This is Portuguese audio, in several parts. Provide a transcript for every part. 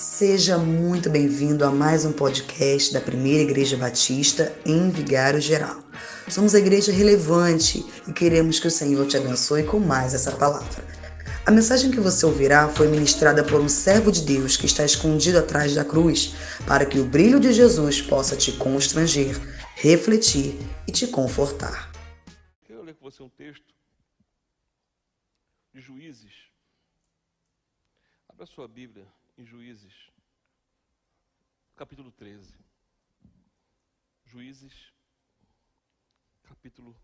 Seja muito bem-vindo a mais um podcast da Primeira Igreja Batista em Vigário Geral. Somos a igreja relevante e queremos que o Senhor te abençoe com mais essa palavra. A mensagem que você ouvirá foi ministrada por um servo de Deus que está escondido atrás da cruz, para que o brilho de Jesus possa te constranger, refletir e te confortar. Quero ler com você um texto de Juízes. Abra sua Bíblia em Juízes, capítulo 13. Juízes, capítulo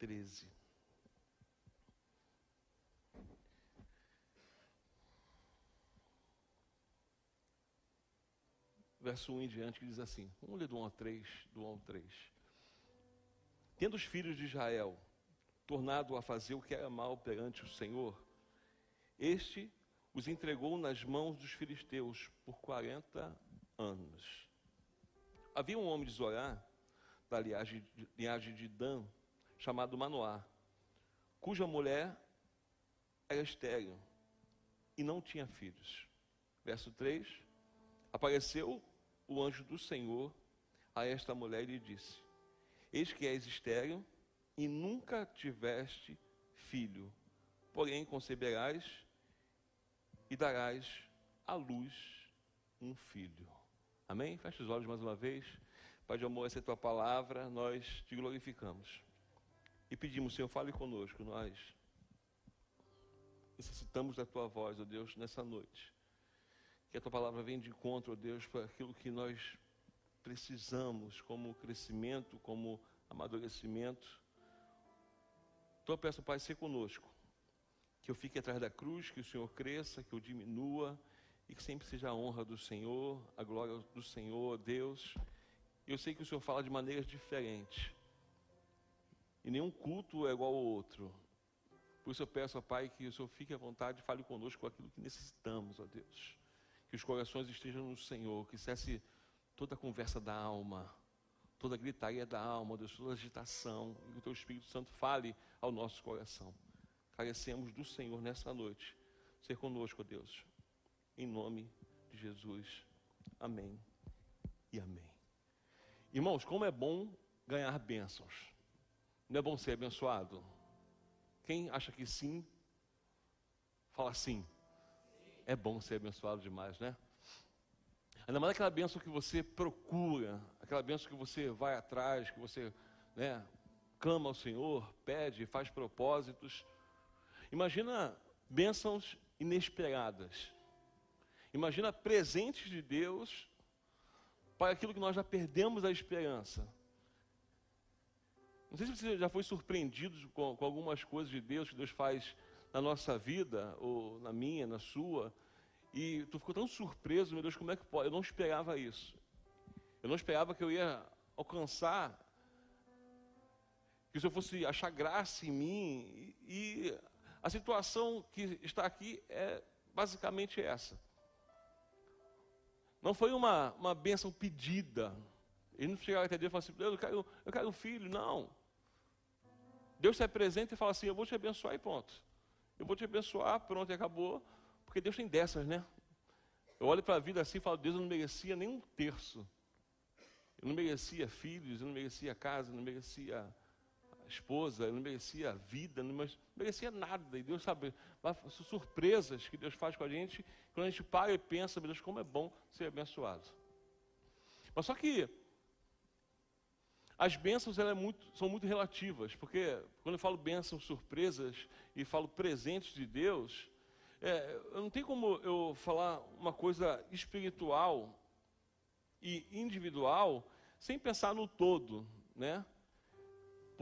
13. Verso 1 em diante que diz assim: vamos ler do 1 a 3, do 1 ao 3. Tendo os filhos de Israel tornado a fazer o que era mal perante o Senhor, este os entregou nas mãos dos filisteus por 40 anos. Havia um homem de Zorá, da linhagem de, linhagem de Dan, chamado Manoá, cuja mulher era estéril e não tinha filhos. Verso 3: Apareceu o anjo do Senhor a esta mulher e lhe disse: Eis que és estéril e nunca tiveste filho, porém conceberás e darás à luz um filho. Amém? Feche os olhos mais uma vez. Pai de amor, essa é a tua palavra, nós te glorificamos. E pedimos, Senhor, fale conosco, nós necessitamos da tua voz, ó Deus, nessa noite. Que a tua palavra venha de encontro, ó Deus, para aquilo que nós precisamos como crescimento, como amadurecimento. Então eu peço, Pai, ser conosco que eu fique atrás da cruz, que o Senhor cresça, que eu diminua e que sempre seja a honra do Senhor, a glória do Senhor, Deus. Eu sei que o Senhor fala de maneiras diferentes. E nenhum culto é igual ao outro. Por isso eu peço, ao Pai, que o Senhor fique à vontade e fale conosco aquilo que necessitamos, ó Deus. Que os corações estejam no Senhor, que cesse toda a conversa da alma, toda a gritaria da alma, Deus, toda a agitação, que o Teu Espírito Santo fale ao nosso coração carecemos do Senhor nessa noite. Ser conosco, Deus. Em nome de Jesus. Amém e amém. Irmãos, como é bom ganhar bênçãos. Não é bom ser abençoado? Quem acha que sim, fala sim. É bom ser abençoado demais, né? Ainda mais aquela bênção que você procura, aquela bênção que você vai atrás, que você né, clama ao Senhor, pede, faz propósitos. Imagina bênçãos inesperadas. Imagina presentes de Deus para aquilo que nós já perdemos a esperança. Não sei se você já foi surpreendido com, com, algumas coisas de Deus que Deus faz na nossa vida, ou na minha, na sua, e tu ficou tão surpreso, meu Deus, como é que pode? Eu não esperava isso. Eu não esperava que eu ia alcançar, que se eu fosse achar graça em mim, e, e a situação que está aqui é basicamente essa. Não foi uma, uma bênção pedida. Ele não chegava até Deus e falava assim, eu quero, eu quero um filho. Não. Deus se apresenta e fala assim, eu vou te abençoar e pronto. Eu vou te abençoar, pronto, e acabou. Porque Deus tem dessas, né? Eu olho para a vida assim e falo, Deus não merecia nem um terço. Eu não merecia filhos, eu não merecia casa, eu não merecia esposa, ele não merecia vida, não merecia nada. E Deus sabe, surpresas que Deus faz com a gente, quando a gente para e pensa, meu Deus, como é bom ser abençoado. Mas só que as bênçãos é muito, são muito relativas, porque quando eu falo bênçãos, surpresas e falo presentes de Deus, é, não tem como eu falar uma coisa espiritual e individual sem pensar no todo, né?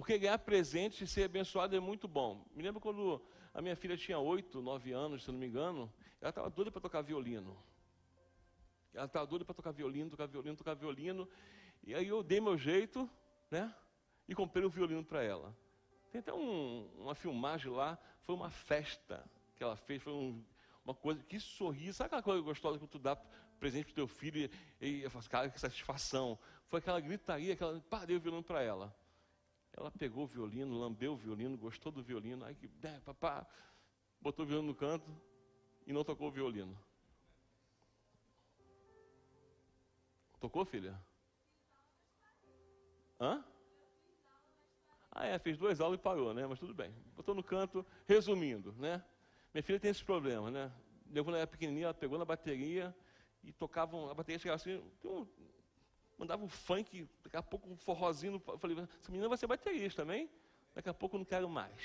Porque ganhar presente e ser abençoado é muito bom. Me lembro quando a minha filha tinha oito, nove anos, se não me engano, ela estava doida para tocar violino. Ela estava doida para tocar violino, tocar violino, tocar violino. E aí eu dei meu jeito, né? E comprei o um violino para ela. Tem até um, uma filmagem lá, foi uma festa que ela fez, foi um, uma coisa, que sorriso, sabe aquela coisa gostosa que tu dá presente para o teu filho e, e eu falo, cara, que satisfação. Foi aquela gritaria, aquela, pá, dei o violino para ela. Ela pegou o violino, lambeu o violino, gostou do violino, aí que é, papá, botou o violino no canto e não tocou o violino. Tocou, filha? Hã? Ah, é, fez duas aulas e parou, né? Mas tudo bem. Botou no canto, resumindo, né? Minha filha tem esses problemas, né? Quando ela era pequenininha, ela pegou na bateria e tocava, a bateria chegava assim, mandava um funk, daqui a pouco um forrozinho. Eu falei, essa menina vai ser baterista também? Daqui a pouco eu não quero mais.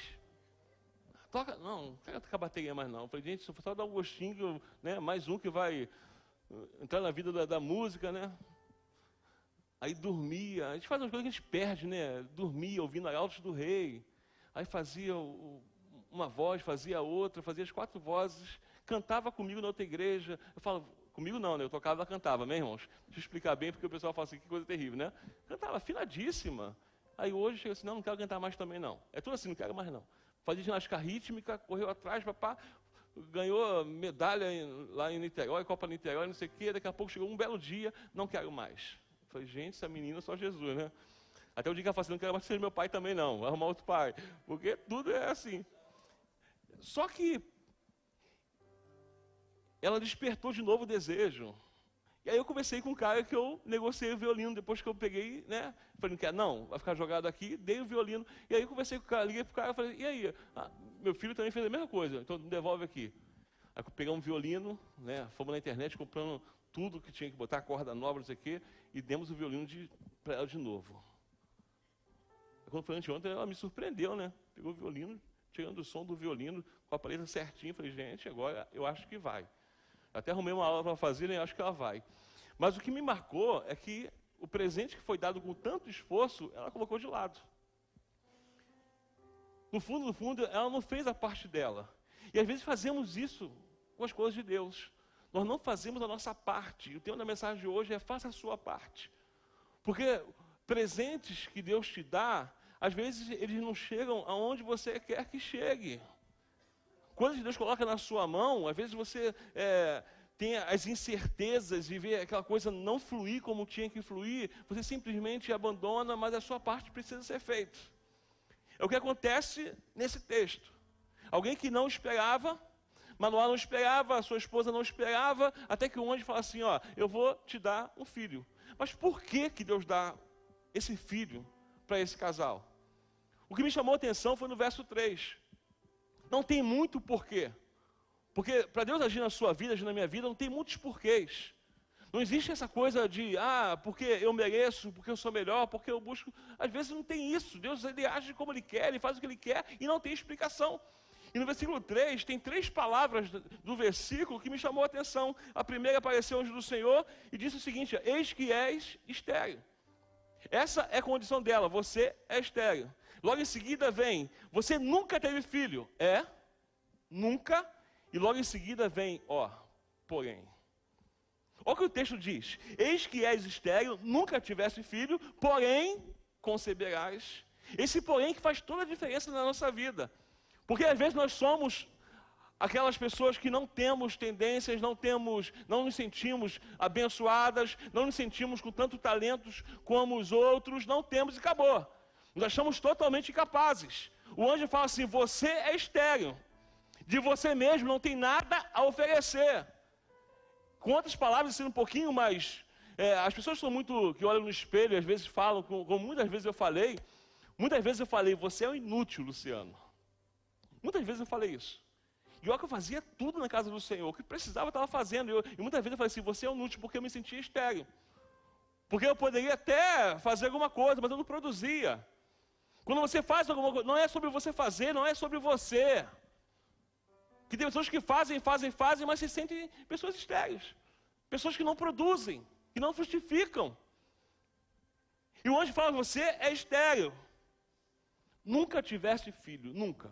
Toca, não, não quero tocar bateria mais não. Eu falei, gente, só dar um gostinho, né? Mais um que vai uh, entrar na vida da, da música, né? Aí dormia, a gente faz umas coisas que a gente perde, né? Dormia ouvindo a altos do rei. Aí fazia uma voz, fazia outra, fazia as quatro vozes, cantava comigo na outra igreja. Eu falo, comigo não, né? Eu tocava, ela cantava, meus irmãos. Deixa eu explicar bem, porque o pessoal fala assim, que coisa terrível, né? Cantava afinadíssima. Aí hoje chega assim, não, não quero cantar mais também não. É tudo assim, não quero mais não. Fazia ginástica rítmica, correu atrás, papá, ganhou medalha lá em Niterói, Copa Niterói, não sei o quê. Daqui a pouco chegou um belo dia, não quero mais. Falei, gente, essa menina é só Jesus, né? Até o dia que ela falou assim, não quero mais ser meu pai também não, arrumar outro pai. Porque tudo é assim. Só que ela despertou de novo o desejo. E aí eu comecei com um cara que eu negociei o violino, depois que eu peguei, né? Falei, não quer? Não, vai ficar jogado aqui, dei o violino. E aí eu conversei com o cara, liguei pro cara, falei, e aí? Ah, meu filho também fez a mesma coisa, então devolve aqui. Aí pegamos um violino, né? Fomos na internet comprando tudo que tinha que botar, corda nova, não sei o quê, e demos o violino para ela de novo. Quando foi anteontem, ela me surpreendeu, né? Pegou o violino, tirando o som do violino, com a paleta certinha, falei, gente, agora eu acho que vai. Até arrumei uma aula para fazer e acho que ela vai. Mas o que me marcou é que o presente que foi dado com tanto esforço, ela colocou de lado. No fundo, no fundo, ela não fez a parte dela. E às vezes fazemos isso com as coisas de Deus. Nós não fazemos a nossa parte. O tema da mensagem de hoje é faça a sua parte. Porque presentes que Deus te dá, às vezes eles não chegam aonde você quer que chegue. Coisas que Deus coloca na sua mão, às vezes você é, tem as incertezas e vê aquela coisa não fluir como tinha que fluir, você simplesmente abandona, mas a sua parte precisa ser feita. É o que acontece nesse texto. Alguém que não esperava, Manoá não esperava, sua esposa não esperava, até que o anjo fala assim: Ó, eu vou te dar um filho. Mas por que, que Deus dá esse filho para esse casal? O que me chamou a atenção foi no verso 3. Não tem muito porquê. Porque para Deus agir na sua vida, agir na minha vida, não tem muitos porquês. Não existe essa coisa de, ah, porque eu mereço, porque eu sou melhor, porque eu busco. Às vezes não tem isso. Deus ele age como ele quer, ele faz o que ele quer e não tem explicação. E no versículo 3, tem três palavras do versículo que me chamou a atenção. A primeira apareceu anjo do Senhor e disse o seguinte: Eis que és estéreo. Essa é a condição dela, você é estéreo. Logo em seguida vem, você nunca teve filho. É, nunca. E logo em seguida vem, ó, porém. Olha o que o texto diz: Eis que és estéreo, nunca tivesse filho, porém conceberás. Esse porém que faz toda a diferença na nossa vida. Porque às vezes nós somos aquelas pessoas que não temos tendências, não temos, não nos sentimos abençoadas, não nos sentimos com tanto talentos como os outros, não temos e acabou. Nós somos totalmente incapazes. O anjo fala assim: você é estéreo, de você mesmo não tem nada a oferecer. Com outras palavras, sendo um pouquinho mais. É, as pessoas são muito que olham no espelho às vezes falam, como, muitas vezes eu falei, muitas vezes eu falei, você é um inútil, Luciano. Muitas vezes eu falei isso. E olha que eu fazia tudo na casa do Senhor. O que precisava eu estava fazendo. Eu, e muitas vezes eu falei assim, você é inútil porque eu me sentia estéreo. Porque eu poderia até fazer alguma coisa, mas eu não produzia. Quando você faz alguma coisa, não é sobre você fazer, não é sobre você. Que tem pessoas que fazem, fazem, fazem, mas se sentem pessoas estéreis. Pessoas que não produzem, que não frutificam. E o anjo fala, você é estéreo. Nunca tiveste filho, nunca.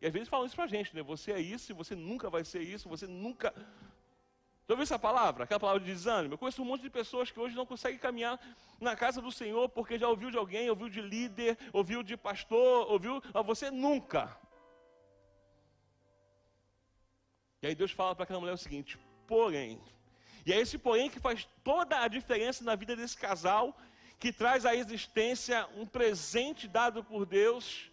E às vezes falam isso pra gente, né? Você é isso, você nunca vai ser isso, você nunca. Já ouviu essa palavra? Aquela palavra de desânimo? Eu conheço um monte de pessoas que hoje não conseguem caminhar na casa do Senhor porque já ouviu de alguém, ouviu de líder, ouviu de pastor, ouviu. você nunca. E aí Deus fala para aquela mulher o seguinte: porém. E é esse porém que faz toda a diferença na vida desse casal, que traz à existência um presente dado por Deus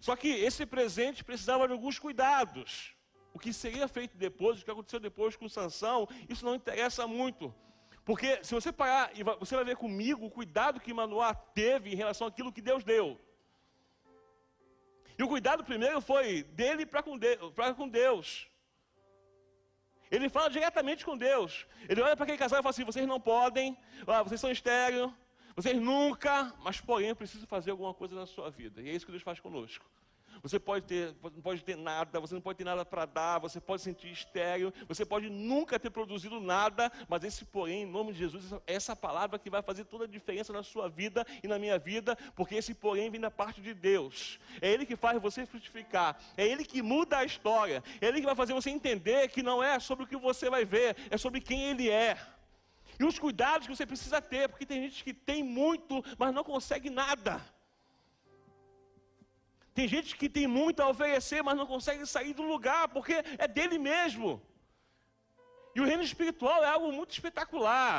só que esse presente precisava de alguns cuidados. O que seria feito depois, o que aconteceu depois com Sansão, isso não interessa muito. Porque se você parar, você vai ver comigo o cuidado que Manoá teve em relação àquilo que Deus deu. E o cuidado primeiro foi dele para com, de, com Deus. Ele fala diretamente com Deus. Ele olha para aquele casal e fala assim: vocês não podem, ah, vocês são estéreis, vocês nunca, mas porém eu preciso fazer alguma coisa na sua vida. E é isso que Deus faz conosco. Você pode ter, não pode ter nada, você não pode ter nada para dar, você pode sentir estéreo, você pode nunca ter produzido nada, mas esse porém, em nome de Jesus, essa palavra que vai fazer toda a diferença na sua vida e na minha vida, porque esse porém vem da parte de Deus. É Ele que faz você frutificar, é Ele que muda a história, é Ele que vai fazer você entender que não é sobre o que você vai ver, é sobre quem Ele é. E os cuidados que você precisa ter, porque tem gente que tem muito, mas não consegue nada. Tem gente que tem muito a oferecer, mas não consegue sair do lugar, porque é dele mesmo. E o reino espiritual é algo muito espetacular.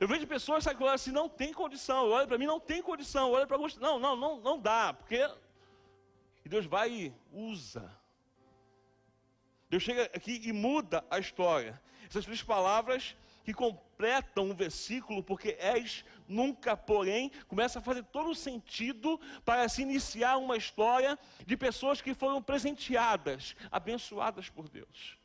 Eu vejo pessoas que falam assim, não tem condição. Olha para mim, não tem condição. Olha para você, não, não, não, não dá, porque e Deus vai e usa. Deus chega aqui e muda a história. Essas três palavras que completam um versículo, porque és nunca, porém, começa a fazer todo o sentido para se iniciar uma história de pessoas que foram presenteadas, abençoadas por Deus.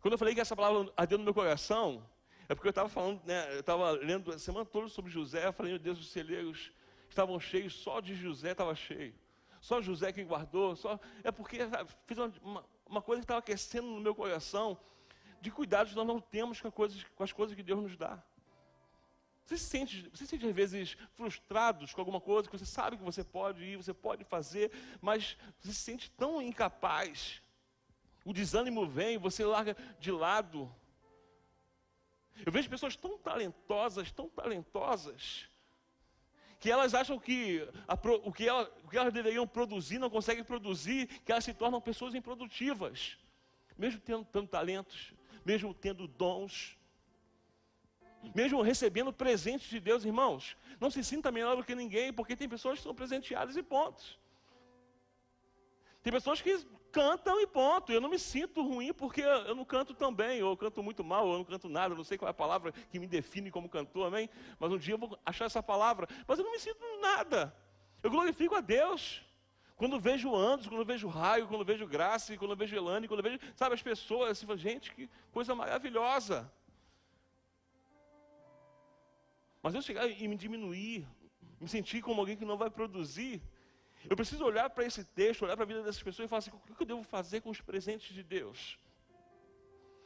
Quando eu falei que essa palavra ardeu no meu coração, é porque eu estava falando, né, eu estava lendo a semana toda sobre José, eu falei, meu Deus, os celeiros estavam cheios, só de José estava cheio. Só José que guardou, só. É porque fiz uma, uma coisa que estava aquecendo no meu coração, de cuidados que nós não temos com, coisas, com as coisas que Deus nos dá. Você se, sente, você se sente às vezes frustrados com alguma coisa que você sabe que você pode ir, você pode fazer, mas você se sente tão incapaz. O desânimo vem, você larga de lado. Eu vejo pessoas tão talentosas, tão talentosas, que elas acham que a, o, que ela, o que elas deveriam produzir não conseguem produzir, que elas se tornam pessoas improdutivas, mesmo tendo tanto talentos, mesmo tendo dons, mesmo recebendo presentes de Deus, irmãos. Não se sinta melhor do que ninguém, porque tem pessoas que são presenteadas e pontos. Tem pessoas que cantam e ponto. Eu não me sinto ruim porque eu não canto tão bem, ou eu canto muito mal, ou eu não canto nada, não sei qual é a palavra que me define como cantor, amém? Mas um dia eu vou achar essa palavra. Mas eu não me sinto nada. Eu glorifico a Deus. Quando vejo Andos, quando vejo Raio, quando vejo Graça, quando vejo Elane, quando vejo, sabe, as pessoas, assim, gente, que coisa maravilhosa. Mas eu chegar e me diminuir, me sentir como alguém que não vai produzir, eu preciso olhar para esse texto, olhar para a vida dessas pessoas e falar assim: o que eu devo fazer com os presentes de Deus?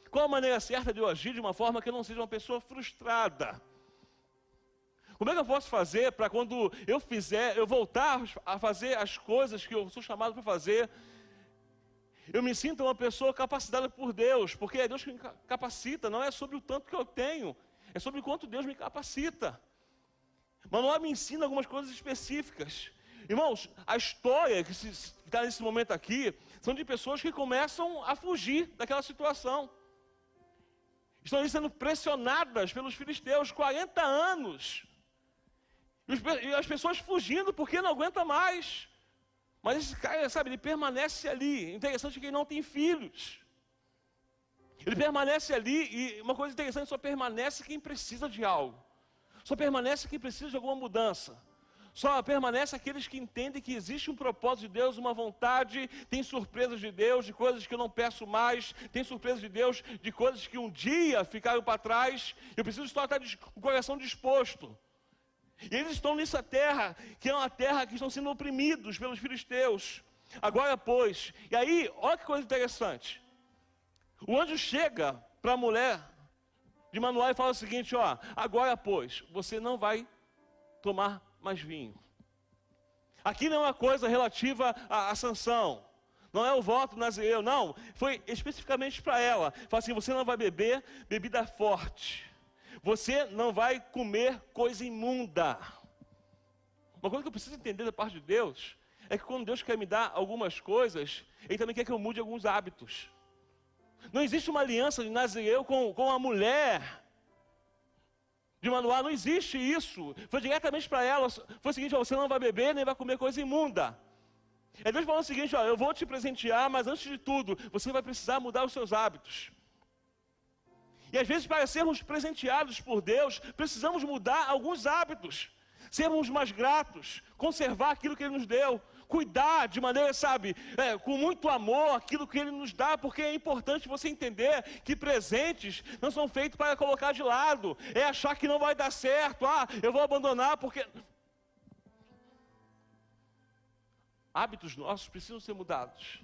Qual a maneira certa de eu agir de uma forma que eu não seja uma pessoa frustrada? Como é que eu posso fazer para quando eu fizer, eu voltar a fazer as coisas que eu sou chamado para fazer, eu me sinto uma pessoa capacitada por Deus, porque é Deus que me capacita, não é sobre o tanto que eu tenho, é sobre quanto Deus me capacita. Manuel me ensina algumas coisas específicas. Irmãos, a história que está nesse momento aqui são de pessoas que começam a fugir daquela situação. Estão sendo pressionadas pelos filisteus 40 anos. E as pessoas fugindo porque não aguenta mais. Mas esse cara, sabe, ele permanece ali. Interessante que ele não tem filhos. Ele permanece ali e uma coisa interessante, só permanece quem precisa de algo. Só permanece quem precisa de alguma mudança. Só permanece aqueles que entendem que existe um propósito de Deus, uma vontade, tem surpresas de Deus, de coisas que eu não peço mais, tem surpresas de Deus, de coisas que um dia ficaram para trás. Eu preciso estar com o coração disposto. E eles estão nessa terra, que é uma terra que estão sendo oprimidos pelos filisteus. Agora, pois, e aí, olha que coisa interessante. O anjo chega para a mulher de Manuel e fala o seguinte: ó, agora, pois, você não vai tomar mais vinho. Aqui não é uma coisa relativa à, à sanção. Não é o voto nazireu, não. Foi especificamente para ela. Fala assim: você não vai beber bebida forte. Você não vai comer coisa imunda. Uma coisa que eu preciso entender da parte de Deus é que quando Deus quer me dar algumas coisas, Ele também quer que eu mude alguns hábitos. Não existe uma aliança de Nazireu com, com a mulher de Manoá, não existe isso. Foi diretamente para ela. Foi o seguinte: ó, você não vai beber nem vai comer coisa imunda. É Deus falando o seguinte: ó, eu vou te presentear, mas antes de tudo, você vai precisar mudar os seus hábitos. E às vezes, para sermos presenteados por Deus, precisamos mudar alguns hábitos, sermos mais gratos, conservar aquilo que Ele nos deu, cuidar de maneira, sabe, é, com muito amor aquilo que Ele nos dá, porque é importante você entender que presentes não são feitos para colocar de lado, é achar que não vai dar certo, ah, eu vou abandonar porque. Hábitos nossos precisam ser mudados.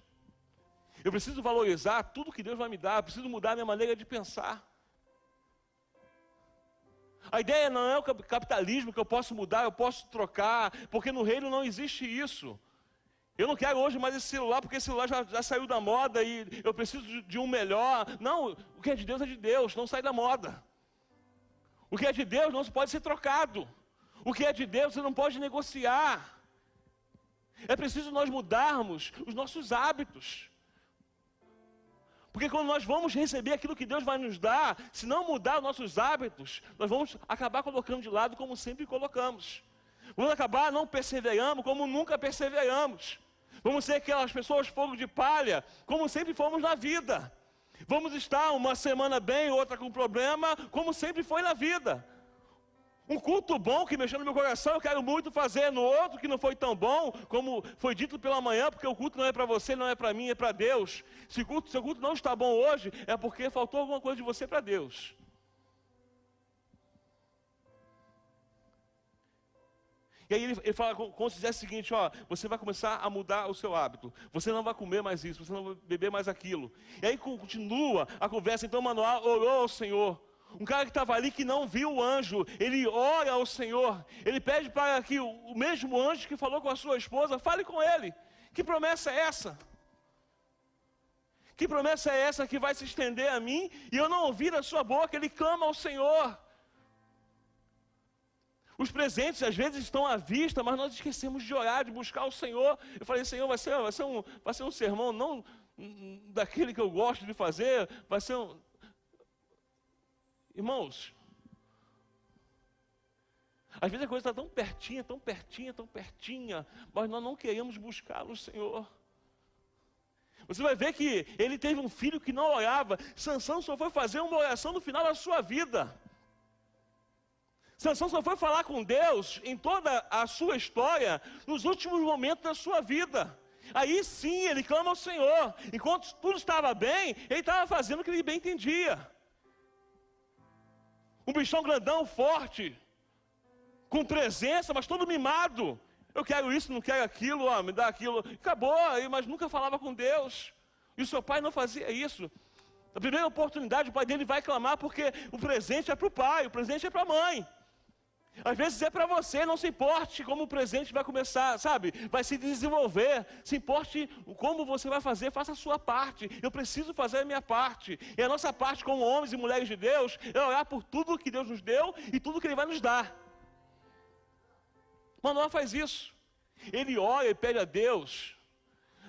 Eu preciso valorizar tudo que Deus vai me dar, eu preciso mudar minha maneira de pensar. A ideia não é o capitalismo que eu posso mudar, eu posso trocar, porque no reino não existe isso. Eu não quero hoje mais esse celular, porque esse celular já, já saiu da moda e eu preciso de, de um melhor. Não, o que é de Deus é de Deus, não sai da moda. O que é de Deus não pode ser trocado. O que é de Deus você não pode negociar. É preciso nós mudarmos os nossos hábitos. Porque quando nós vamos receber aquilo que Deus vai nos dar, se não mudar os nossos hábitos, nós vamos acabar colocando de lado como sempre colocamos. Vamos acabar não perseverando como nunca perseveramos. Vamos ser aquelas pessoas fogo de palha, como sempre fomos na vida. Vamos estar uma semana bem, outra com problema, como sempre foi na vida. Um culto bom que mexeu no meu coração, eu quero muito fazer. No outro que não foi tão bom, como foi dito pela manhã, porque o culto não é para você, não é para mim, é para Deus. Se o culto, culto não está bom hoje, é porque faltou alguma coisa de você para Deus. E aí ele, ele fala como se dissesse o seguinte: ó, você vai começar a mudar o seu hábito. Você não vai comer mais isso, você não vai beber mais aquilo. E aí continua a conversa. Então Manuel orou ao Senhor. Um cara que estava ali que não viu o anjo, ele ora ao Senhor, ele pede para que o mesmo anjo que falou com a sua esposa fale com ele. Que promessa é essa? Que promessa é essa que vai se estender a mim e eu não ouvir a sua boca? Ele clama ao Senhor. Os presentes às vezes estão à vista, mas nós esquecemos de orar, de buscar o Senhor. Eu falei, Senhor, vai ser, vai ser, um, vai ser um sermão não daquele que eu gosto de fazer, vai ser um, Irmãos, às vezes a coisa está tão pertinha, tão pertinha, tão pertinha, mas nós não queremos buscar no Senhor. Você vai ver que ele teve um filho que não orava. Sansão só foi fazer uma oração no final da sua vida. Sansão só foi falar com Deus em toda a sua história nos últimos momentos da sua vida. Aí sim ele clama ao Senhor. Enquanto tudo estava bem, ele estava fazendo o que ele bem entendia. Um bichão grandão, forte, com presença, mas todo mimado. Eu quero isso, não quero aquilo, ó, me dá aquilo. Acabou, mas nunca falava com Deus. E o seu pai não fazia isso. Na primeira oportunidade, o pai dele vai clamar porque o presente é para o pai, o presente é para a mãe. Às vezes é para você, não se importe como o presente vai começar, sabe? Vai se desenvolver. Se importe como você vai fazer, faça a sua parte. Eu preciso fazer a minha parte. E a nossa parte, como homens e mulheres de Deus, é orar por tudo que Deus nos deu e tudo que Ele vai nos dar. Manoel faz isso. Ele ora e pede a Deus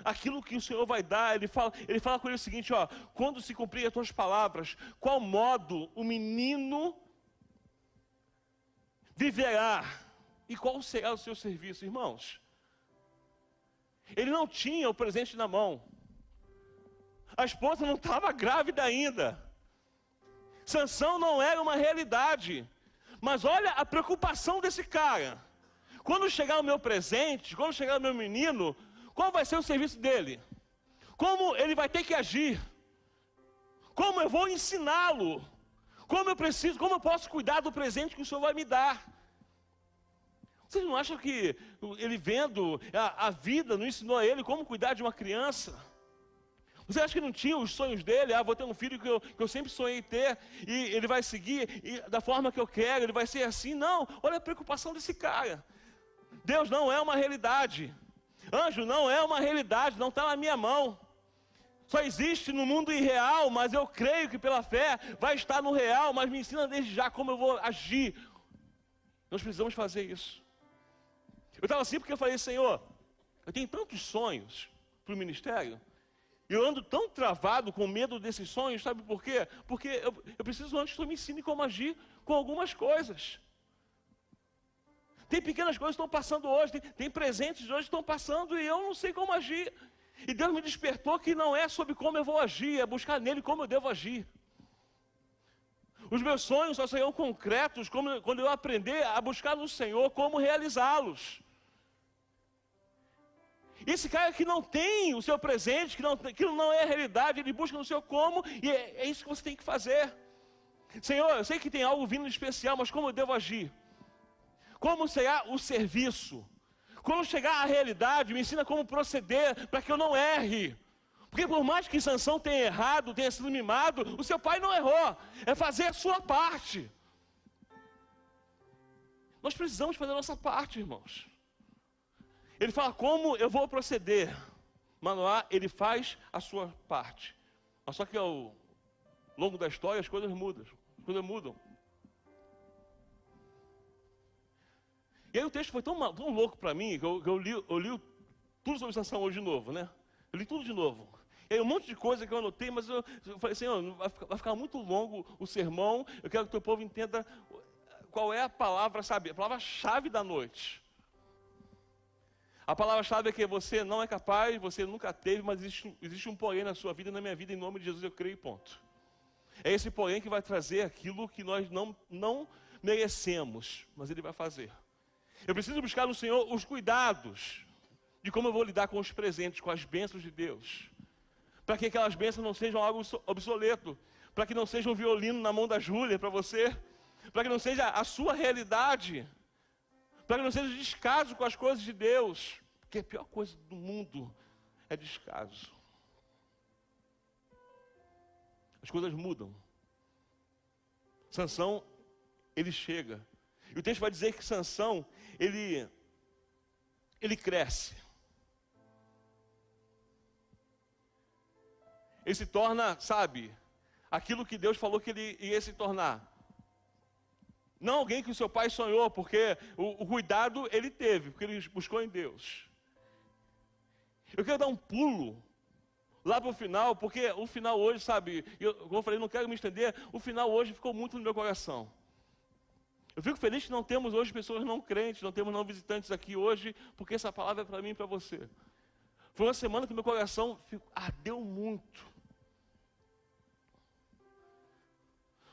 aquilo que o Senhor vai dar. Ele fala, ele fala com ele o seguinte: ó, quando se cumprir as tuas palavras, qual modo o menino viverá. E qual será o seu serviço, irmãos? Ele não tinha o presente na mão. A esposa não estava grávida ainda. Sansão não era uma realidade. Mas olha a preocupação desse cara. Quando chegar o meu presente, quando chegar o meu menino, qual vai ser o serviço dele? Como ele vai ter que agir? Como eu vou ensiná-lo? Como eu preciso, como eu posso cuidar do presente que o Senhor vai me dar? Vocês não acham que ele vendo a, a vida não ensinou a ele como cuidar de uma criança? Você acha que não tinha os sonhos dele? Ah, vou ter um filho que eu, que eu sempre sonhei ter, e ele vai seguir e, da forma que eu quero, ele vai ser assim. Não, olha a preocupação desse cara. Deus não é uma realidade. Anjo não é uma realidade, não está na minha mão só existe no mundo irreal, mas eu creio que pela fé vai estar no real, mas me ensina desde já como eu vou agir. Nós precisamos fazer isso. Eu estava assim porque eu falei, Senhor, eu tenho tantos sonhos para o ministério, eu ando tão travado com medo desses sonhos, sabe por quê? Porque eu, eu preciso antes que me ensine como agir com algumas coisas. Tem pequenas coisas que estão passando hoje, tem, tem presentes de hoje que estão passando e eu não sei como agir. E Deus me despertou que não é sobre como eu vou agir, é buscar nele como eu devo agir. Os meus sonhos só serão concretos quando eu aprender a buscar no Senhor como realizá-los. Esse cara que não tem o seu presente, que não, que não é a realidade, ele busca no seu como, e é, é isso que você tem que fazer. Senhor, eu sei que tem algo vindo especial, mas como eu devo agir? Como será o serviço? Quando chegar à realidade, me ensina como proceder para que eu não erre. Porque por mais que Sansão tenha errado, tenha sido mimado, o seu pai não errou. É fazer a sua parte. Nós precisamos fazer a nossa parte, irmãos. Ele fala como eu vou proceder. Manoá, ele faz a sua parte. Mas só que ao longo da história as coisas mudam. As coisas mudam. E aí o texto foi tão, tão louco para mim que eu, eu, li, eu li tudo sobre Sansão hoje de novo, né? Eu li tudo de novo. E aí um monte de coisa que eu anotei, mas eu, eu falei assim, oh, vai, ficar, vai ficar muito longo o sermão, eu quero que o teu povo entenda qual é a palavra, sabe? A palavra-chave da noite. A palavra-chave é que você não é capaz, você nunca teve, mas existe, existe um porém na sua vida e na minha vida, em nome de Jesus eu creio, ponto. É esse porém que vai trazer aquilo que nós não, não merecemos, mas Ele vai fazer. Eu preciso buscar no Senhor os cuidados de como eu vou lidar com os presentes, com as bênçãos de Deus. Para que aquelas bênçãos não sejam algo obsoleto, para que não seja um violino na mão da Júlia para você, para que não seja a sua realidade, para que não seja descaso com as coisas de Deus, porque a pior coisa do mundo é descaso. As coisas mudam. Sansão, ele chega. E o texto vai dizer que Sansão, ele, ele cresce. Ele se torna, sabe, aquilo que Deus falou que ele ia se tornar. Não alguém que o seu pai sonhou, porque o, o cuidado ele teve, porque ele buscou em Deus. Eu quero dar um pulo lá para o final, porque o final hoje, sabe, eu, como eu falei, não quero me estender, o final hoje ficou muito no meu coração. Eu fico feliz que não temos hoje pessoas não crentes, não temos não visitantes aqui hoje, porque essa palavra é para mim e para você. Foi uma semana que meu coração ardeu muito.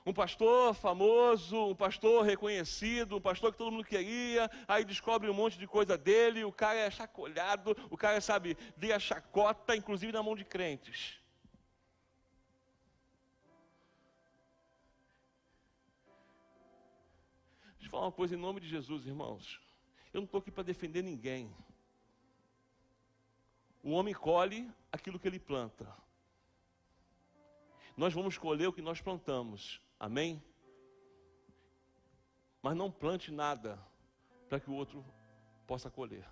Um pastor famoso, um pastor reconhecido, um pastor que todo mundo queria, aí descobre um monte de coisa dele, o cara é chacoalhado, o cara, sabe, via chacota, inclusive na mão de crentes. Eu falar uma coisa em nome de Jesus, irmãos. Eu não estou aqui para defender ninguém. O homem colhe aquilo que ele planta. Nós vamos colher o que nós plantamos. Amém? Mas não plante nada para que o outro possa colher.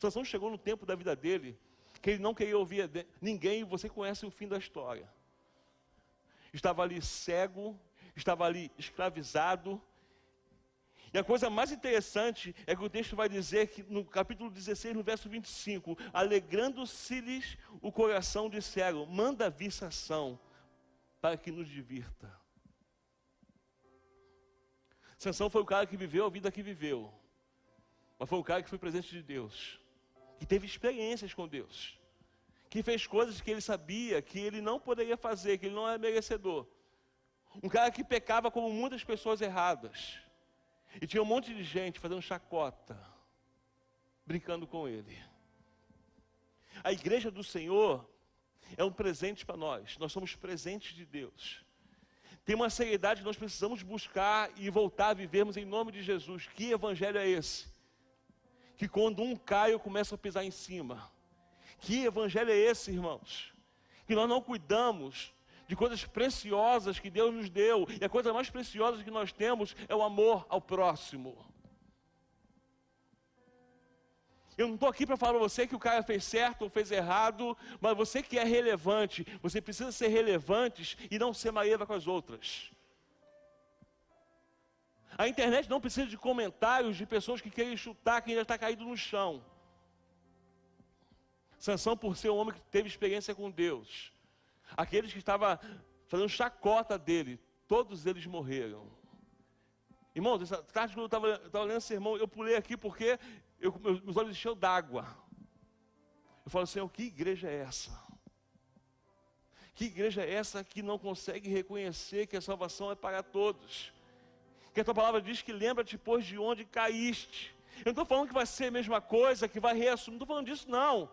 Sansão chegou no tempo da vida dele que ele não queria ouvir ninguém e você conhece o fim da história. Estava ali cego, estava ali escravizado, e a coisa mais interessante é que o texto vai dizer que no capítulo 16, no verso 25, alegrando-se-lhes o coração disseram, manda vir Sansão para que nos divirta. Sansão foi o cara que viveu a vida que viveu, mas foi o cara que foi presente de Deus, que teve experiências com Deus, que fez coisas que ele sabia que ele não poderia fazer, que ele não era merecedor. Um cara que pecava como muitas pessoas erradas e tinha um monte de gente fazendo chacota, brincando com ele. A igreja do Senhor é um presente para nós, nós somos presentes de Deus. Tem uma seriedade que nós precisamos buscar e voltar a vivermos em nome de Jesus. Que evangelho é esse? Que quando um cai, eu começo a pisar em cima. Que evangelho é esse, irmãos? Que nós não cuidamos de coisas preciosas que Deus nos deu, e a coisa mais preciosa que nós temos é o amor ao próximo. Eu não estou aqui para falar para você que o cara fez certo ou fez errado, mas você que é relevante, você precisa ser relevante e não ser maeva com as outras. A internet não precisa de comentários de pessoas que querem chutar quem já está caído no chão. Sansão, por ser um homem que teve experiência com Deus, Aqueles que estavam fazendo chacota dele, todos eles morreram. Irmãos, essa tarde quando eu estava lendo esse sermão, eu pulei aqui porque eu, meus olhos encheram d'água. Eu falo, Senhor, que igreja é essa? Que igreja é essa que não consegue reconhecer que a salvação é para todos? Que a tua palavra diz que lembra-te, pois, de onde caíste. Eu não estou falando que vai ser a mesma coisa, que vai reassumir, não estou falando disso, não.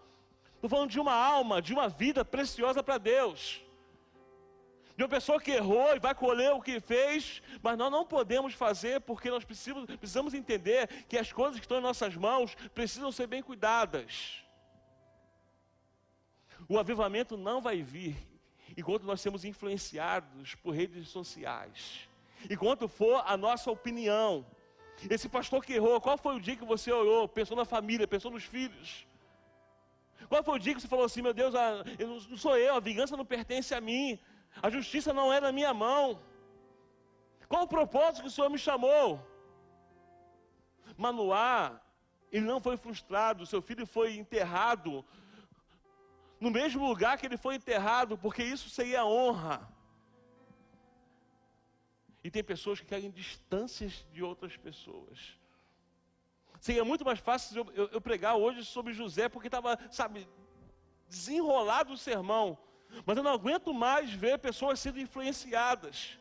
Estou falando de uma alma, de uma vida preciosa para Deus. De uma pessoa que errou e vai colher o que fez, mas nós não podemos fazer porque nós precisamos, precisamos entender que as coisas que estão em nossas mãos precisam ser bem cuidadas. O avivamento não vai vir enquanto nós sermos influenciados por redes sociais, enquanto for a nossa opinião. Esse pastor que errou, qual foi o dia que você orou? Pensou na família, pensou nos filhos? Qual foi o dia que você falou assim, meu Deus, ah, não sou eu, a vingança não pertence a mim, a justiça não é na minha mão. Qual o propósito que o Senhor me chamou? Manoá, ele não foi frustrado, seu filho foi enterrado no mesmo lugar que ele foi enterrado, porque isso seria honra. E tem pessoas que querem distâncias de outras pessoas. Seria muito mais fácil eu, eu, eu pregar hoje sobre José, porque estava, sabe, desenrolado o sermão. Mas eu não aguento mais ver pessoas sendo influenciadas.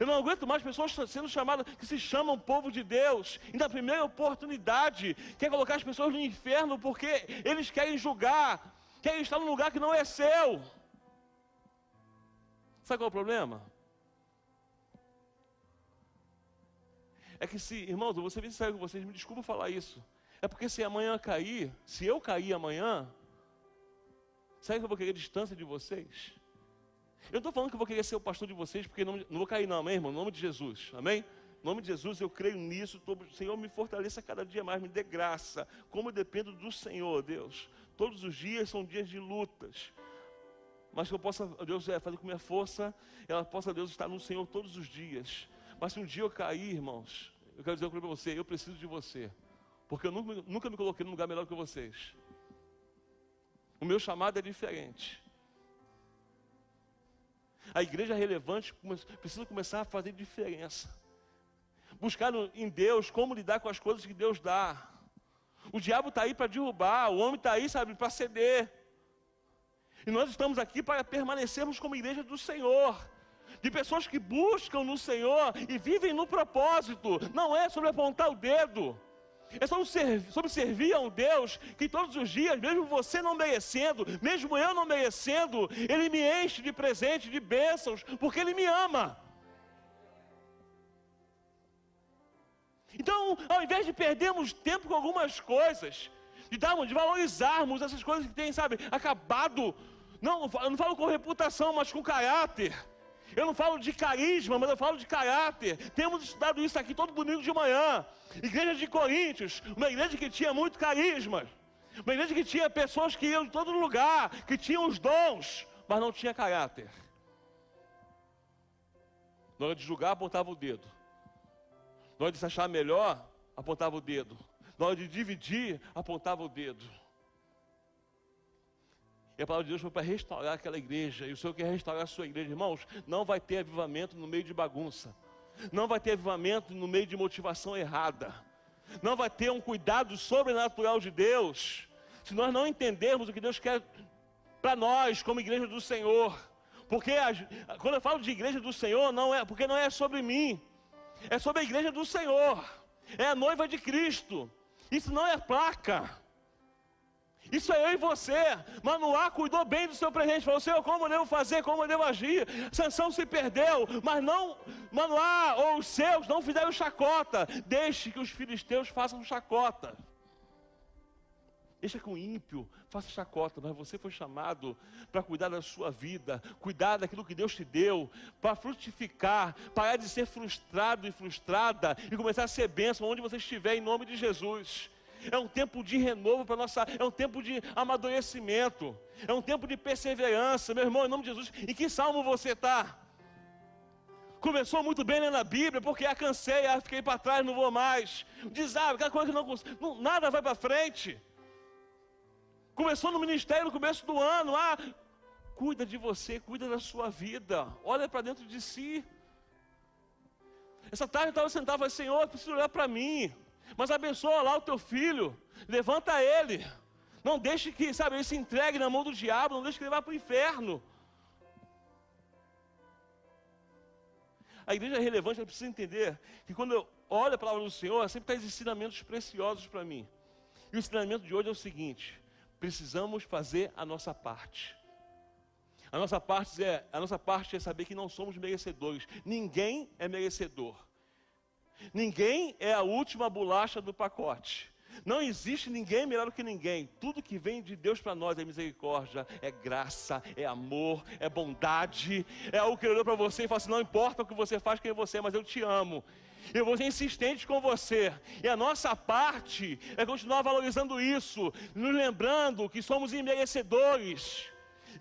Eu não aguento mais pessoas sendo chamadas, que se chamam povo de Deus, e na primeira oportunidade quer colocar as pessoas no inferno porque eles querem julgar, querem estar num lugar que não é seu. Sabe qual é o problema? É que se, irmãos, eu vou ser bem sério com vocês, me desculpa falar isso. É porque se amanhã cair, se eu cair amanhã, sabe que eu vou querer distância de vocês? Eu estou falando que eu vou querer ser o pastor de vocês, porque não, não vou cair, não, amém, irmão? Em nome de Jesus, amém? Em nome de Jesus, eu creio nisso. Tô, Senhor, me fortaleça cada dia mais, me dê graça. Como eu dependo do Senhor, Deus. Todos os dias são dias de lutas. Mas que eu possa, Deus, é, fazer com minha força, ela possa, Deus, estar no Senhor todos os dias. Mas se um dia eu cair, irmãos, eu quero dizer para você: eu preciso de você. Porque eu nunca, nunca me coloquei num lugar melhor que vocês. O meu chamado é diferente. A igreja relevante precisa começar a fazer diferença. Buscar em Deus como lidar com as coisas que Deus dá. O diabo está aí para derrubar, o homem está aí, sabe, para ceder. E nós estamos aqui para permanecermos como igreja do Senhor de pessoas que buscam no Senhor e vivem no propósito. Não é sobre apontar o dedo. É sobre servir, sobre servir a um Deus que todos os dias, mesmo você não merecendo, mesmo eu não merecendo, Ele me enche de presente, de bênçãos, porque Ele me ama. Então, ao invés de perdermos tempo com algumas coisas, de, darmos, de valorizarmos essas coisas que têm, sabe, acabado, não, não falo com reputação, mas com caráter eu não falo de carisma, mas eu falo de caráter. Temos estudado isso aqui todo domingo de manhã. Igreja de Coríntios, uma igreja que tinha muito carisma. Uma igreja que tinha pessoas que iam em todo lugar, que tinham os dons, mas não tinha caráter. Na hora de julgar, apontava o dedo. Na hora de se achar melhor, apontava o dedo. Na hora de dividir, apontava o dedo. E a palavra de Deus foi para restaurar aquela igreja. E o Senhor quer restaurar a sua igreja. Irmãos, não vai ter avivamento no meio de bagunça. Não vai ter avivamento no meio de motivação errada. Não vai ter um cuidado sobrenatural de Deus. Se nós não entendermos o que Deus quer para nós, como igreja do Senhor. Porque a, quando eu falo de igreja do Senhor, não é, porque não é sobre mim. É sobre a igreja do Senhor. É a noiva de Cristo. Isso não é placa. Isso é eu e você. Manoá cuidou bem do seu presente. Falou, Senhor, como eu devo fazer, como eu devo agir. Sansão se perdeu, mas não, Manoá ou os seus não fizeram chacota. Deixe que os filisteus façam chacota. Deixa que o ímpio faça chacota, mas você foi chamado para cuidar da sua vida, cuidar daquilo que Deus te deu, para frutificar, parar de ser frustrado e frustrada e começar a ser bênção onde você estiver, em nome de Jesus é um tempo de renovo para nossa, é um tempo de amadurecimento, é um tempo de perseverança, meu irmão, em nome de Jesus. Em que salmo você está? Começou muito bem lendo a Bíblia, porque a cansei, ah, fiquei para trás, não vou mais. Desaba, aquela coisa que não, não nada vai para frente. Começou no ministério no começo do ano, ah, cuida de você, cuida da sua vida, olha para dentro de si. Essa tarde eu estava sentado e falei, Senhor, preciso olhar para mim. Mas abençoa lá o teu filho, levanta ele. Não deixe que, sabe, ele se entregue na mão do diabo, não deixe que ele vá para o inferno. a igreja é relevante, ela precisa entender que quando eu olho a palavra do Senhor, sempre traz ensinamentos preciosos para mim. E o ensinamento de hoje é o seguinte: precisamos fazer a nossa parte. A nossa parte é, a nossa parte é saber que não somos merecedores. Ninguém é merecedor. Ninguém é a última bolacha do pacote. Não existe ninguém melhor do que ninguém. Tudo que vem de Deus para nós é misericórdia, é graça, é amor, é bondade. É algo que olhou para você e falou assim: não importa o que você faz, quem você é, mas eu te amo. Eu vou ser insistente com você. E a nossa parte é continuar valorizando isso, nos lembrando que somos imerecedores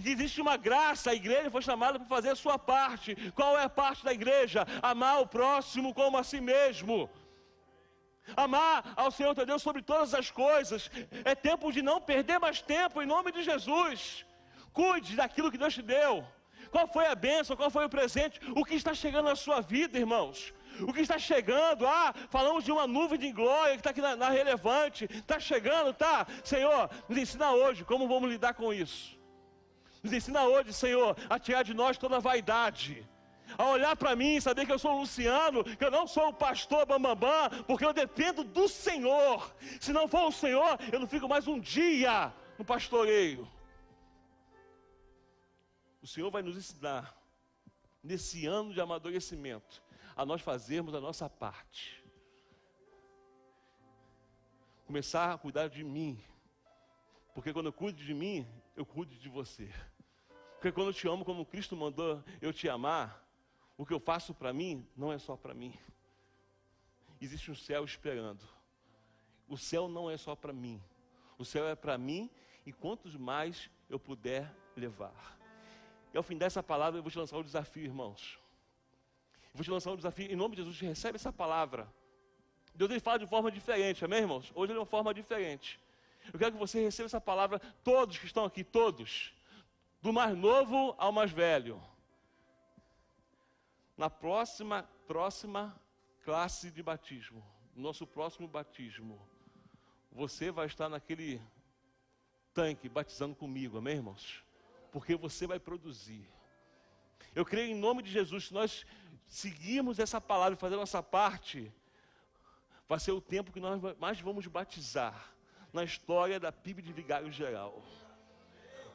existe uma graça, a igreja foi chamada para fazer a sua parte. Qual é a parte da igreja? Amar o próximo como a si mesmo. Amar ao Senhor teu Deus sobre todas as coisas. É tempo de não perder mais tempo, em nome de Jesus. Cuide daquilo que Deus te deu. Qual foi a bênção? Qual foi o presente? O que está chegando na sua vida, irmãos? O que está chegando? Ah, falamos de uma nuvem de glória que está aqui na, na relevante. Está chegando, tá? Senhor, nos ensina hoje como vamos lidar com isso. Nos ensina hoje, Senhor, a tirar de nós toda a vaidade. A olhar para mim e saber que eu sou o Luciano, que eu não sou o pastor Bambambam, porque eu dependo do Senhor. Se não for o Senhor, eu não fico mais um dia no pastoreio. O Senhor vai nos ensinar, nesse ano de amadurecimento, a nós fazermos a nossa parte. Começar a cuidar de mim. Porque quando eu cuido de mim, eu cuido de você. Porque quando eu te amo como Cristo mandou eu te amar, o que eu faço para mim não é só para mim. Existe um céu esperando. O céu não é só para mim. O céu é para mim e quantos mais eu puder levar. E ao fim dessa palavra eu vou te lançar um desafio, irmãos. Eu vou te lançar um desafio. Em nome de Jesus, recebe essa palavra. Deus ele fala de forma diferente, amém, irmãos? Hoje ele é uma forma diferente. Eu quero que você receba essa palavra, todos que estão aqui, todos do mais novo ao mais velho. Na próxima, próxima classe de batismo, nosso próximo batismo, você vai estar naquele tanque batizando comigo, amém, irmãos? Porque você vai produzir. Eu creio em nome de Jesus, se nós seguirmos essa palavra e fazer nossa parte, vai ser o tempo que nós mais vamos batizar na história da PIB de Vigário Geral.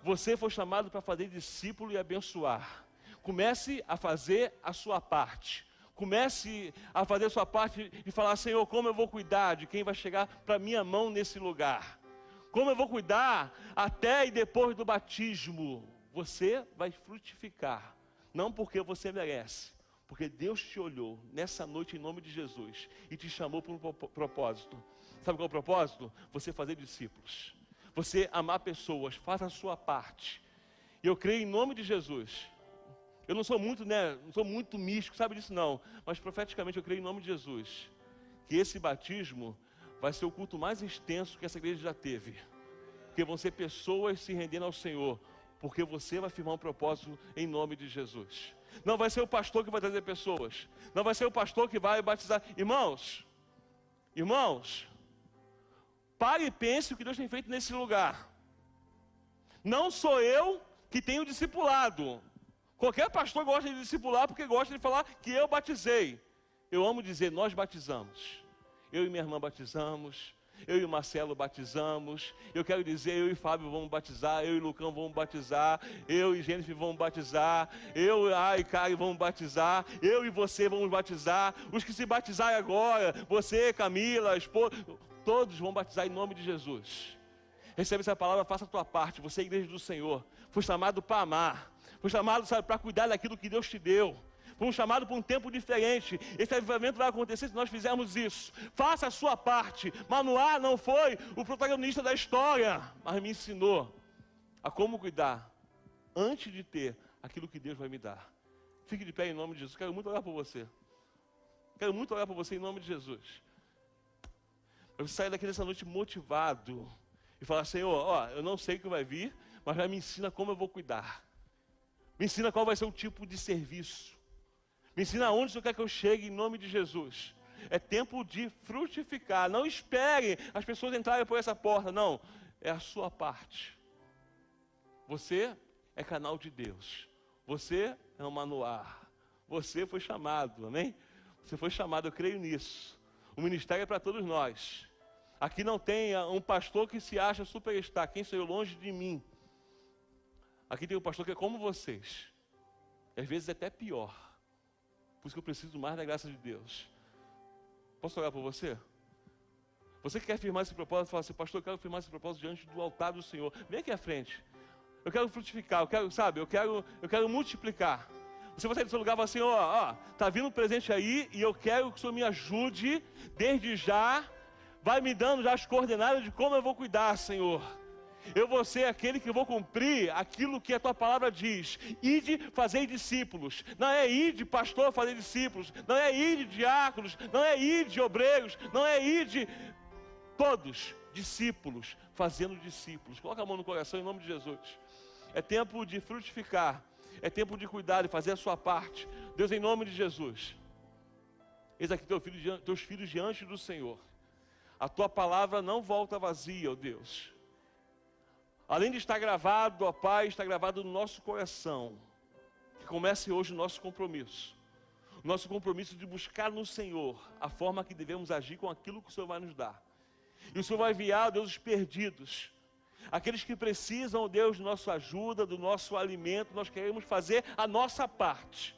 Você foi chamado para fazer discípulo e abençoar. Comece a fazer a sua parte. Comece a fazer a sua parte e falar: Senhor, como eu vou cuidar de quem vai chegar para minha mão nesse lugar? Como eu vou cuidar até e depois do batismo? Você vai frutificar, não porque você merece, porque Deus te olhou nessa noite em nome de Jesus e te chamou para um propósito. Sabe qual é o propósito? Você fazer discípulos você amar pessoas, faça a sua parte. E eu creio em nome de Jesus. Eu não sou muito, né, não sou muito místico, sabe disso não, mas profeticamente eu creio em nome de Jesus que esse batismo vai ser o culto mais extenso que essa igreja já teve. Porque vão ser pessoas se rendendo ao Senhor, porque você vai firmar um propósito em nome de Jesus. Não vai ser o pastor que vai trazer pessoas, não vai ser o pastor que vai batizar. Irmãos, irmãos, Pare e pense o que Deus tem feito nesse lugar. Não sou eu que tenho discipulado. Qualquer pastor gosta de discipular porque gosta de falar que eu batizei. Eu amo dizer, nós batizamos. Eu e minha irmã batizamos. Eu e o Marcelo batizamos. Eu quero dizer, eu e Fábio vamos batizar. Eu e Lucão vamos batizar. Eu e Jennifer vamos batizar. Eu e Caio vamos batizar. Eu e você vamos batizar. Os que se batizarem agora, você, Camila, esposa todos vão batizar em nome de Jesus. Recebe essa palavra, faça a tua parte. Você é igreja do Senhor. Foi chamado para amar. Foi chamado, sabe, para cuidar daquilo que Deus te deu. Foi um chamado para um tempo diferente. Esse avivamento vai acontecer se nós fizermos isso. Faça a sua parte. Manoá não foi o protagonista da história, mas me ensinou a como cuidar antes de ter aquilo que Deus vai me dar. Fique de pé em nome de Jesus. Quero muito orar por você. Quero muito orar por você em nome de Jesus. Eu sair daqui nessa noite motivado e falar, Senhor, ó, eu não sei o que vai vir, mas já me ensina como eu vou cuidar. Me ensina qual vai ser o tipo de serviço. Me ensina onde Senhor quer que eu chegue em nome de Jesus. É tempo de frutificar. Não espere as pessoas entrarem por essa porta. Não, é a sua parte. Você é canal de Deus. Você é um manuar. Você foi chamado, amém? Você foi chamado, eu creio nisso. O ministério é para todos nós. Aqui não tem um pastor que se acha superstar. Quem sou eu longe de mim? Aqui tem um pastor que é como vocês. Às vezes é até pior. Por isso que eu preciso mais da graça de Deus. Posso orar por você? Você que quer firmar esse propósito, fala assim, pastor, eu quero firmar esse propósito diante do altar do Senhor. Vem aqui à frente. Eu quero frutificar, eu quero, sabe, eu quero, eu quero multiplicar. Você vai sair do seu lugar e falar assim, ó, ó, tá vindo um presente aí e eu quero que o Senhor me ajude desde já. Vai me dando já as coordenadas de como eu vou cuidar, Senhor. Eu vou ser aquele que vou cumprir aquilo que a tua palavra diz. Ide fazer discípulos. Não é ir de pastor fazer discípulos. Não é ir de diáconos. Não é ir de obreiros. Não é ir de todos discípulos fazendo discípulos. Coloca a mão no coração em nome de Jesus. É tempo de frutificar. É tempo de cuidar e fazer a sua parte. Deus, em nome de Jesus. Eis aqui teu filho, teus filhos diante do Senhor. A tua palavra não volta vazia, ó Deus. Além de estar gravado, ó Pai, está gravado no nosso coração. Que comece hoje o nosso compromisso. O nosso compromisso de buscar no Senhor a forma que devemos agir com aquilo que o Senhor vai nos dar. E o Senhor vai enviar, Deus, os perdidos. Aqueles que precisam, Deus, de nossa ajuda, do nosso alimento, nós queremos fazer a nossa parte.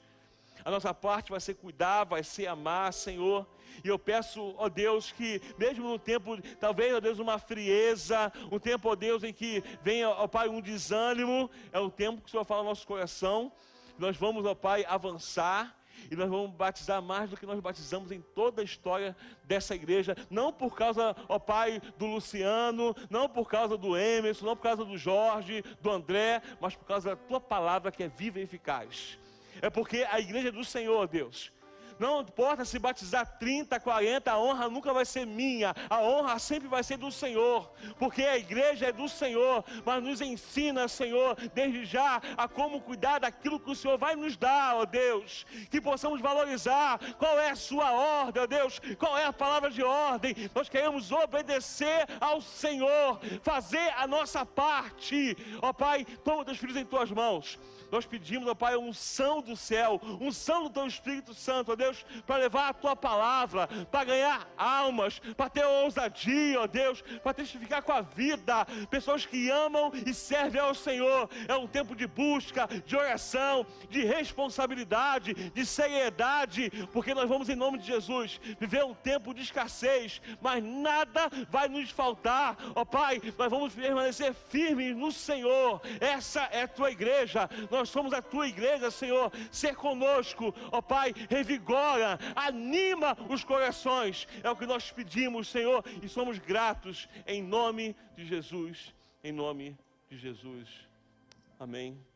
A nossa parte vai ser cuidar, vai ser amar, Senhor. E eu peço, ó Deus, que mesmo no tempo, talvez, ó Deus, uma frieza, um tempo, ó Deus, em que venha, ó Pai, um desânimo, é o tempo que o Senhor fala no nosso coração. Nós vamos, ó Pai, avançar e nós vamos batizar mais do que nós batizamos em toda a história dessa igreja, não por causa, ó Pai, do Luciano, não por causa do Emerson, não por causa do Jorge, do André, mas por causa da tua palavra que é viva e eficaz. É porque a igreja é do Senhor, Deus. Não importa se batizar 30, 40, a honra nunca vai ser minha, a honra sempre vai ser do Senhor, porque a igreja é do Senhor, mas nos ensina, Senhor, desde já, a como cuidar daquilo que o Senhor vai nos dar, ó Deus, que possamos valorizar qual é a Sua ordem, ó Deus, qual é a palavra de ordem, nós queremos obedecer ao Senhor, fazer a nossa parte, ó Pai, toma teus filhos em tuas mãos. Nós pedimos, ó Pai, unção do céu, unção do Teu Espírito Santo, ó Deus, para levar a Tua palavra, para ganhar almas, para ter ousadia, ó Deus, para testificar com a vida, pessoas que amam e servem ao Senhor. É um tempo de busca, de oração, de responsabilidade, de seriedade, porque nós vamos, em nome de Jesus, viver um tempo de escassez, mas nada vai nos faltar, ó Pai, nós vamos permanecer firmes no Senhor. Essa é a Tua igreja. Nós somos a tua igreja, Senhor. Ser conosco, ó Pai, revigora, anima os corações. É o que nós pedimos, Senhor, e somos gratos em nome de Jesus. Em nome de Jesus. Amém.